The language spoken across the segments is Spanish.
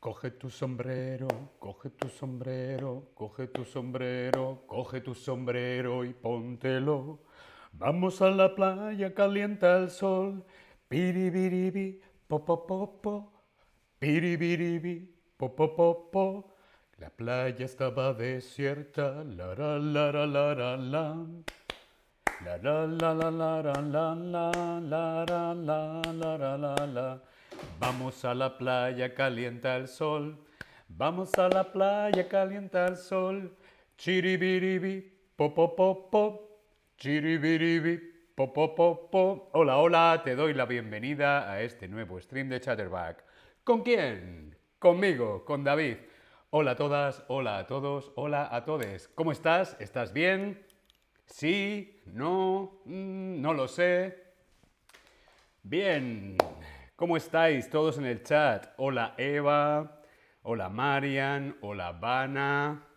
Coge tu sombrero, coge tu sombrero, coge tu sombrero, coge tu sombrero y póntelo. Vamos a la playa, calienta el sol. Piribiribi, po po po po. Piribiribi, po po po po. La playa estaba desierta, la la la la la la. La la la la la la la la la la la la la la la. Vamos a la playa, calienta el sol. Vamos a la playa, calienta el sol. Chiribiribi, po po. Chiribiribi, po po. Hola, hola, te doy la bienvenida a este nuevo stream de Chatterback. ¿Con quién? Conmigo, con David. Hola a todas, hola a todos, hola a todes. ¿Cómo estás? ¿Estás bien? ¿Sí? ¿No? Mm, no lo sé. Bien. ¿Cómo estáis todos en el chat? Hola Eva, hola Marian, hola Vana.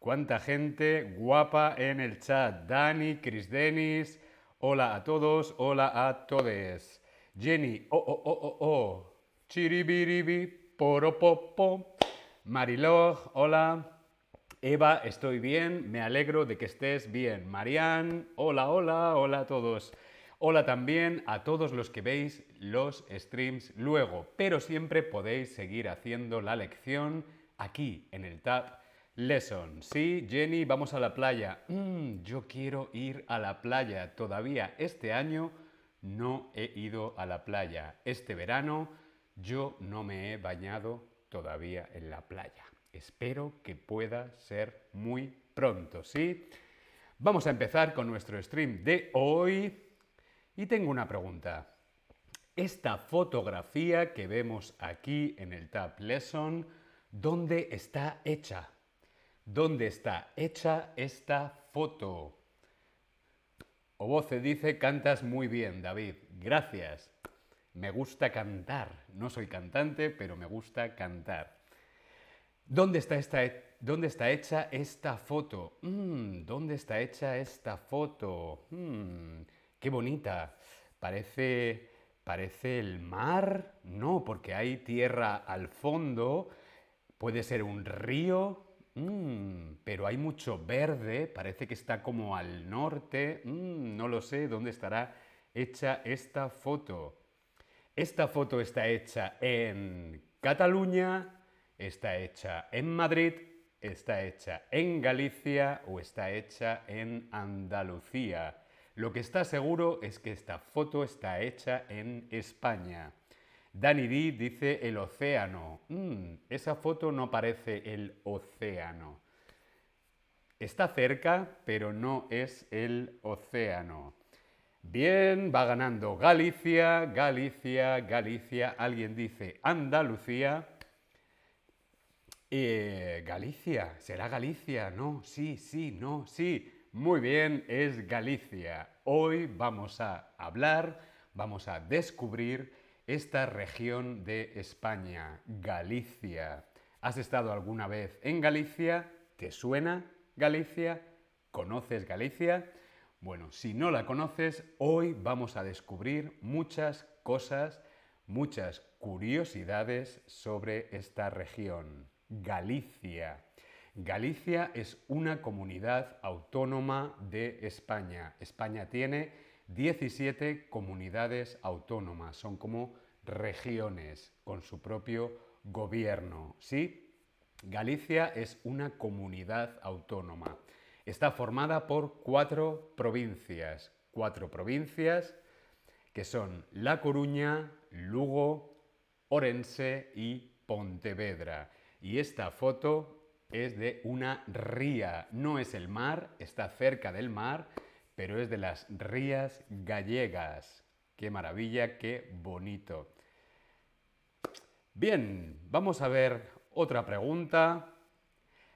¿Cuánta gente guapa en el chat? Dani, Chris Denis. Hola a todos, hola a todes. Jenny, oh, oh, oh, oh, oh. Chiribiribi, poropopo. Marilog, hola. Eva, estoy bien, me alegro de que estés bien. Marian, hola, hola, hola a todos. Hola también a todos los que veis los streams luego, pero siempre podéis seguir haciendo la lección aquí en el Tab Lesson. Sí, Jenny, vamos a la playa. Mm, yo quiero ir a la playa. Todavía este año no he ido a la playa. Este verano yo no me he bañado todavía en la playa. Espero que pueda ser muy pronto, ¿sí? Vamos a empezar con nuestro stream de hoy. Y tengo una pregunta. Esta fotografía que vemos aquí en el Tab Lesson, ¿dónde está hecha? ¿Dónde está hecha esta foto? Oboce dice, cantas muy bien, David. Gracias. Me gusta cantar. No soy cantante, pero me gusta cantar. ¿Dónde está, esta, dónde está hecha esta foto? Mm, ¿Dónde está hecha esta foto? Mm, ¡Qué bonita! Parece, parece el mar. No, porque hay tierra al fondo. Puede ser un río. Mm, pero hay mucho verde. Parece que está como al norte. no lo sé dónde estará hecha esta foto. Esta foto está hecha en Cataluña, está hecha en Madrid, está hecha en Galicia o está hecha en Andalucía. Lo que está seguro es que esta foto está hecha en España. Danny D dice el océano. Mm, esa foto no parece el océano. Está cerca, pero no es el océano. Bien, va ganando Galicia, Galicia, Galicia. Alguien dice Andalucía. Eh, Galicia, ¿será Galicia? No, sí, sí, no, sí. Muy bien, es Galicia. Hoy vamos a hablar, vamos a descubrir esta región de España, Galicia. ¿Has estado alguna vez en Galicia? ¿Te suena Galicia? ¿Conoces Galicia? Bueno, si no la conoces, hoy vamos a descubrir muchas cosas, muchas curiosidades sobre esta región. Galicia. Galicia es una comunidad autónoma de España. España tiene 17 comunidades autónomas, son como regiones con su propio gobierno. ¿Sí? Galicia es una comunidad autónoma. Está formada por cuatro provincias, cuatro provincias que son La Coruña, Lugo, Orense y Pontevedra. Y esta foto es de una ría. No es el mar, está cerca del mar, pero es de las rías gallegas. Qué maravilla, qué bonito. Bien, vamos a ver otra pregunta.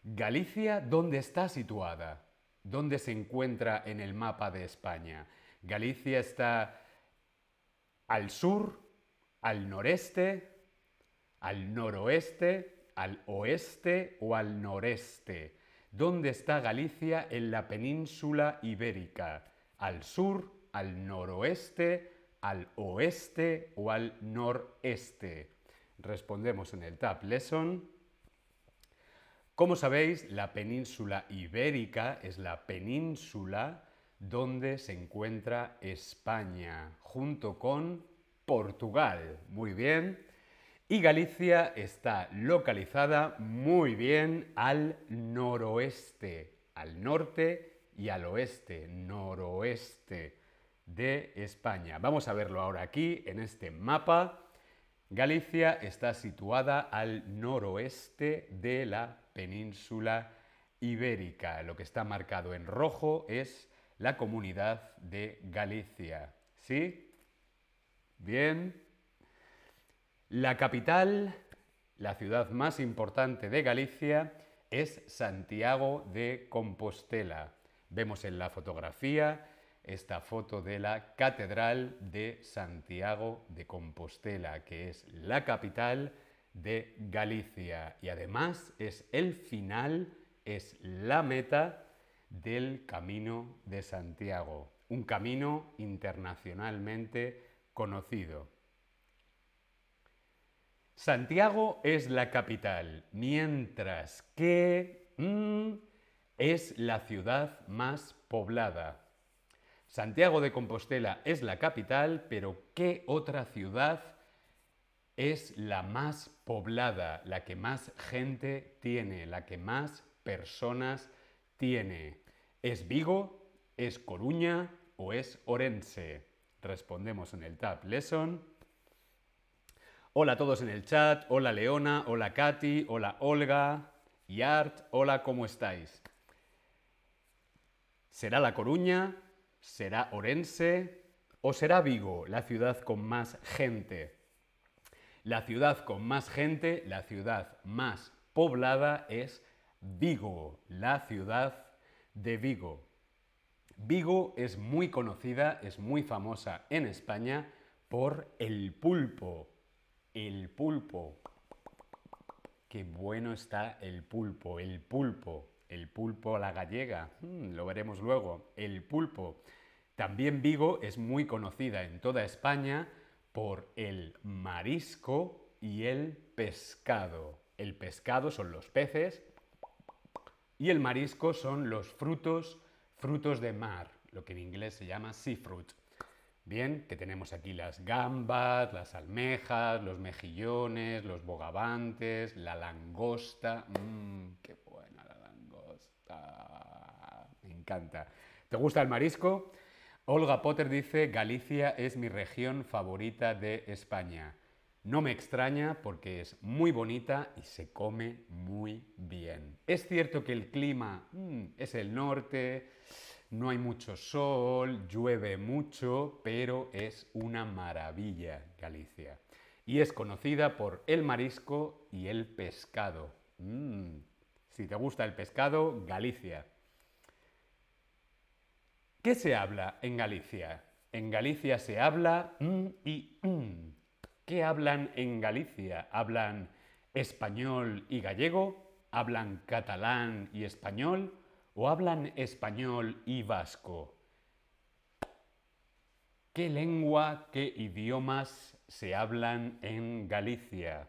Galicia, ¿dónde está situada? ¿Dónde se encuentra en el mapa de España? Galicia está al sur, al noreste, al noroeste, al oeste o al noreste. ¿Dónde está Galicia en la península ibérica? ¿Al sur, al noroeste, al oeste o al noreste? Respondemos en el Tab Lesson. Como sabéis, la península ibérica es la península donde se encuentra España, junto con Portugal. Muy bien. Y Galicia está localizada muy bien al noroeste, al norte y al oeste, noroeste de España. Vamos a verlo ahora aquí en este mapa. Galicia está situada al noroeste de la península ibérica. Lo que está marcado en rojo es la comunidad de Galicia. ¿Sí? Bien. La capital, la ciudad más importante de Galicia, es Santiago de Compostela. Vemos en la fotografía esta foto de la Catedral de Santiago de Compostela, que es la capital de Galicia y además es el final, es la meta del Camino de Santiago, un camino internacionalmente conocido. Santiago es la capital, mientras que mm, es la ciudad más poblada. Santiago de Compostela es la capital, pero ¿qué otra ciudad es la más poblada, la que más gente tiene, la que más personas tiene? ¿Es Vigo? ¿Es Coruña? ¿O es Orense? Respondemos en el Tab Lesson. Hola a todos en el chat. Hola Leona. Hola Katy. Hola Olga. Y. Hola, ¿cómo estáis? ¿Será La Coruña? ¿Será Orense? ¿O será Vigo, la ciudad con más gente? La ciudad con más gente, la ciudad más poblada es Vigo, la ciudad de Vigo. Vigo es muy conocida, es muy famosa en España por el pulpo. El pulpo. Qué bueno está el pulpo, el pulpo. El pulpo a la gallega, hmm, lo veremos luego. El pulpo. También Vigo es muy conocida en toda España por el marisco y el pescado. El pescado son los peces y el marisco son los frutos, frutos de mar, lo que en inglés se llama seafruit. Bien, que tenemos aquí las gambas, las almejas, los mejillones, los bogavantes, la langosta. Mmm, qué buena la langosta. Me encanta. ¿Te gusta el marisco? Olga Potter dice, Galicia es mi región favorita de España. No me extraña porque es muy bonita y se come muy bien. Es cierto que el clima mm, es el norte, no hay mucho sol, llueve mucho, pero es una maravilla Galicia. Y es conocida por el marisco y el pescado. Mm, si te gusta el pescado, Galicia. ¿Qué se habla en Galicia? En Galicia se habla y mm. ¿Qué hablan en Galicia? ¿Hablan español y gallego? ¿Hablan catalán y español? ¿O hablan español y vasco? ¿Qué lengua, qué idiomas se hablan en Galicia?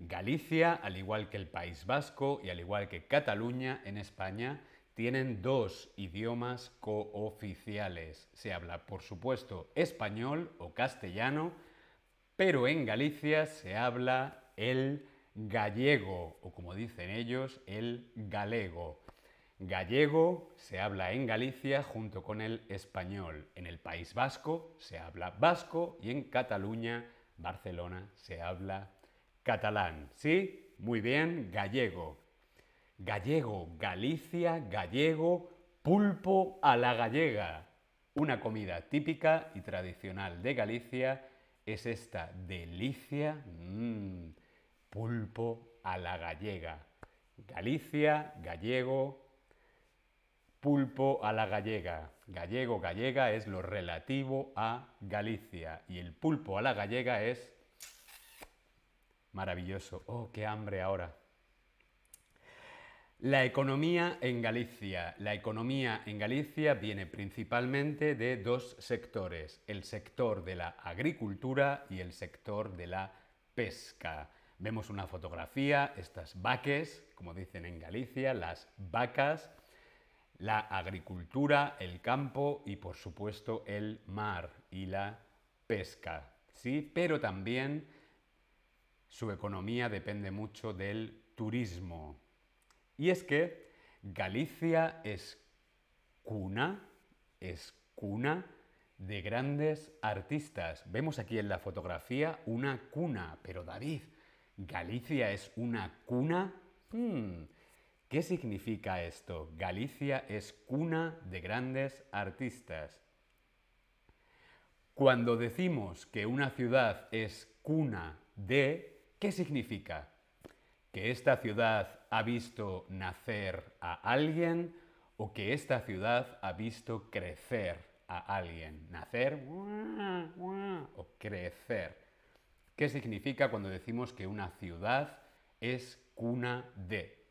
Galicia, al igual que el País Vasco y al igual que Cataluña en España, tienen dos idiomas cooficiales. Se habla, por supuesto, español o castellano, pero en Galicia se habla el gallego, o como dicen ellos, el galego. Gallego se habla en Galicia junto con el español. En el País Vasco se habla vasco y en Cataluña, Barcelona, se habla catalán. ¿Sí? Muy bien, gallego. Gallego, Galicia, gallego, pulpo a la gallega. Una comida típica y tradicional de Galicia es esta delicia, mmm, pulpo a la gallega. Galicia, gallego, pulpo a la gallega. Gallego, gallega es lo relativo a Galicia y el pulpo a la gallega es maravilloso. Oh, qué hambre ahora. La economía en Galicia. La economía en Galicia viene principalmente de dos sectores, el sector de la agricultura y el sector de la pesca. Vemos una fotografía, estas vaques, como dicen en Galicia, las vacas, la agricultura, el campo y por supuesto el mar y la pesca. ¿sí? Pero también su economía depende mucho del turismo. Y es que Galicia es cuna, es cuna de grandes artistas. Vemos aquí en la fotografía una cuna, pero David, ¿Galicia es una cuna? Hmm, ¿Qué significa esto? Galicia es cuna de grandes artistas. Cuando decimos que una ciudad es cuna de, ¿qué significa? ¿Que esta ciudad ha visto nacer a alguien o que esta ciudad ha visto crecer a alguien? Nacer o crecer. ¿Qué significa cuando decimos que una ciudad es cuna de?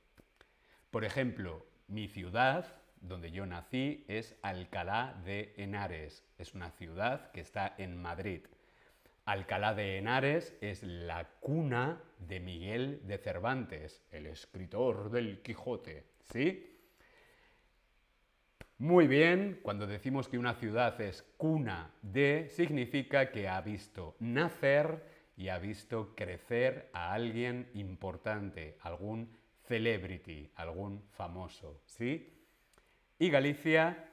Por ejemplo, mi ciudad, donde yo nací, es Alcalá de Henares. Es una ciudad que está en Madrid. Alcalá de Henares es la cuna de Miguel de Cervantes, el escritor del Quijote. ¿Sí? Muy bien, cuando decimos que una ciudad es cuna de, significa que ha visto nacer y ha visto crecer a alguien importante, algún celebrity, algún famoso, ¿sí? Y Galicia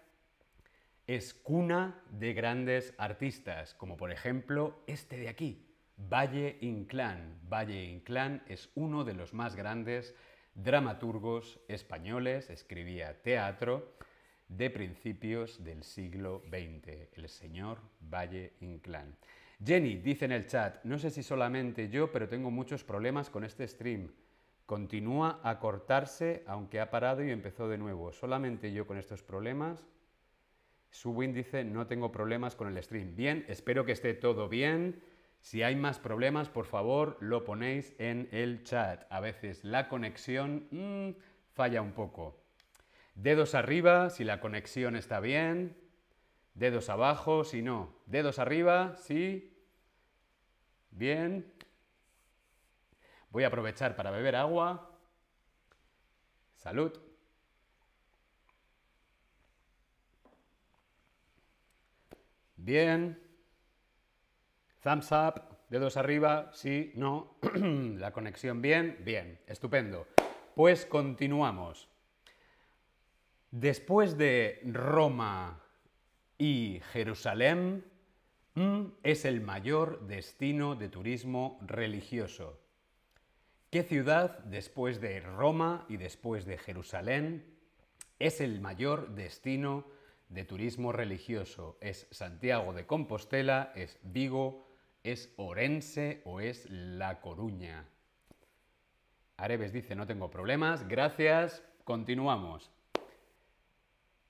es cuna de grandes artistas, como por ejemplo este de aquí, Valle Inclán. Valle Inclán es uno de los más grandes dramaturgos españoles, escribía teatro de principios del siglo XX, el señor Valle Inclán. Jenny dice en el chat, no sé si solamente yo, pero tengo muchos problemas con este stream. Continúa a cortarse, aunque ha parado y empezó de nuevo. Solamente yo con estos problemas. Subwin dice, no tengo problemas con el stream. Bien, espero que esté todo bien. Si hay más problemas, por favor, lo ponéis en el chat. A veces la conexión mm, falla un poco. Dedos arriba si la conexión está bien. Dedos abajo si no. Dedos arriba, sí. Bien. Voy a aprovechar para beber agua. Salud. Bien. Thumbs up. Dedos arriba. Sí, no. La conexión bien. Bien. Estupendo. Pues continuamos. Después de Roma y Jerusalén, Mm, es el mayor destino de turismo religioso. ¿Qué ciudad, después de Roma y después de Jerusalén, es el mayor destino de turismo religioso? ¿Es Santiago de Compostela, es Vigo, es Orense o es La Coruña? Areves dice, no tengo problemas, gracias, continuamos.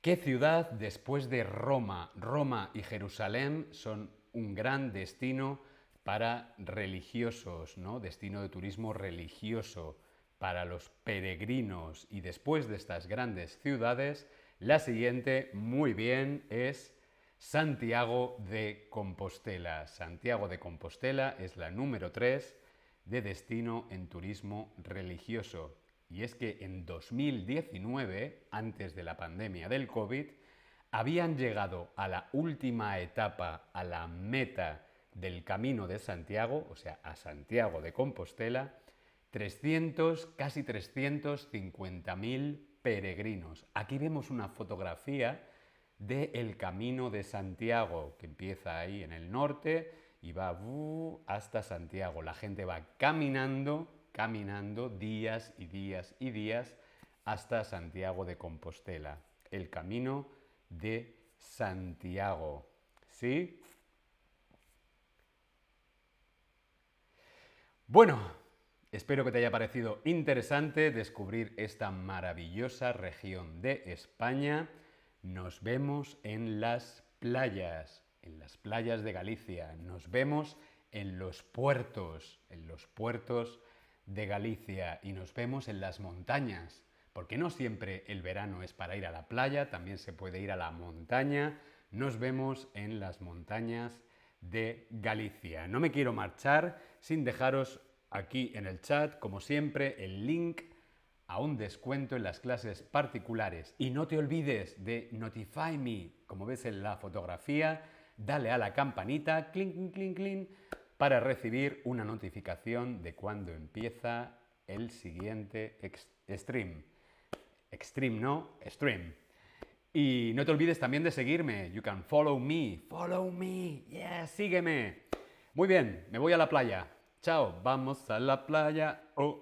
¿Qué ciudad después de Roma, Roma y Jerusalén son un gran destino para religiosos, ¿no? Destino de turismo religioso para los peregrinos y después de estas grandes ciudades, la siguiente, muy bien, es Santiago de Compostela. Santiago de Compostela es la número 3 de destino en turismo religioso. Y es que en 2019, antes de la pandemia del COVID, habían llegado a la última etapa, a la meta del camino de Santiago, o sea, a Santiago de Compostela, 300, casi 350.000 peregrinos. Aquí vemos una fotografía del camino de Santiago, que empieza ahí en el norte y va hasta Santiago. La gente va caminando caminando días y días y días hasta Santiago de Compostela, el camino de Santiago. ¿Sí? Bueno, espero que te haya parecido interesante descubrir esta maravillosa región de España. Nos vemos en las playas, en las playas de Galicia. Nos vemos en los puertos, en los puertos de Galicia y nos vemos en las montañas, porque no siempre el verano es para ir a la playa, también se puede ir a la montaña. Nos vemos en las montañas de Galicia. No me quiero marchar sin dejaros aquí en el chat, como siempre, el link a un descuento en las clases particulares. Y no te olvides de Notify Me, como ves en la fotografía, dale a la campanita, clink, clink, clink, para recibir una notificación de cuando empieza el siguiente stream. Extreme, no, stream. Y no te olvides también de seguirme. You can follow me. Follow me. Yeah, sígueme. Muy bien, me voy a la playa. Chao, vamos a la playa. Oh.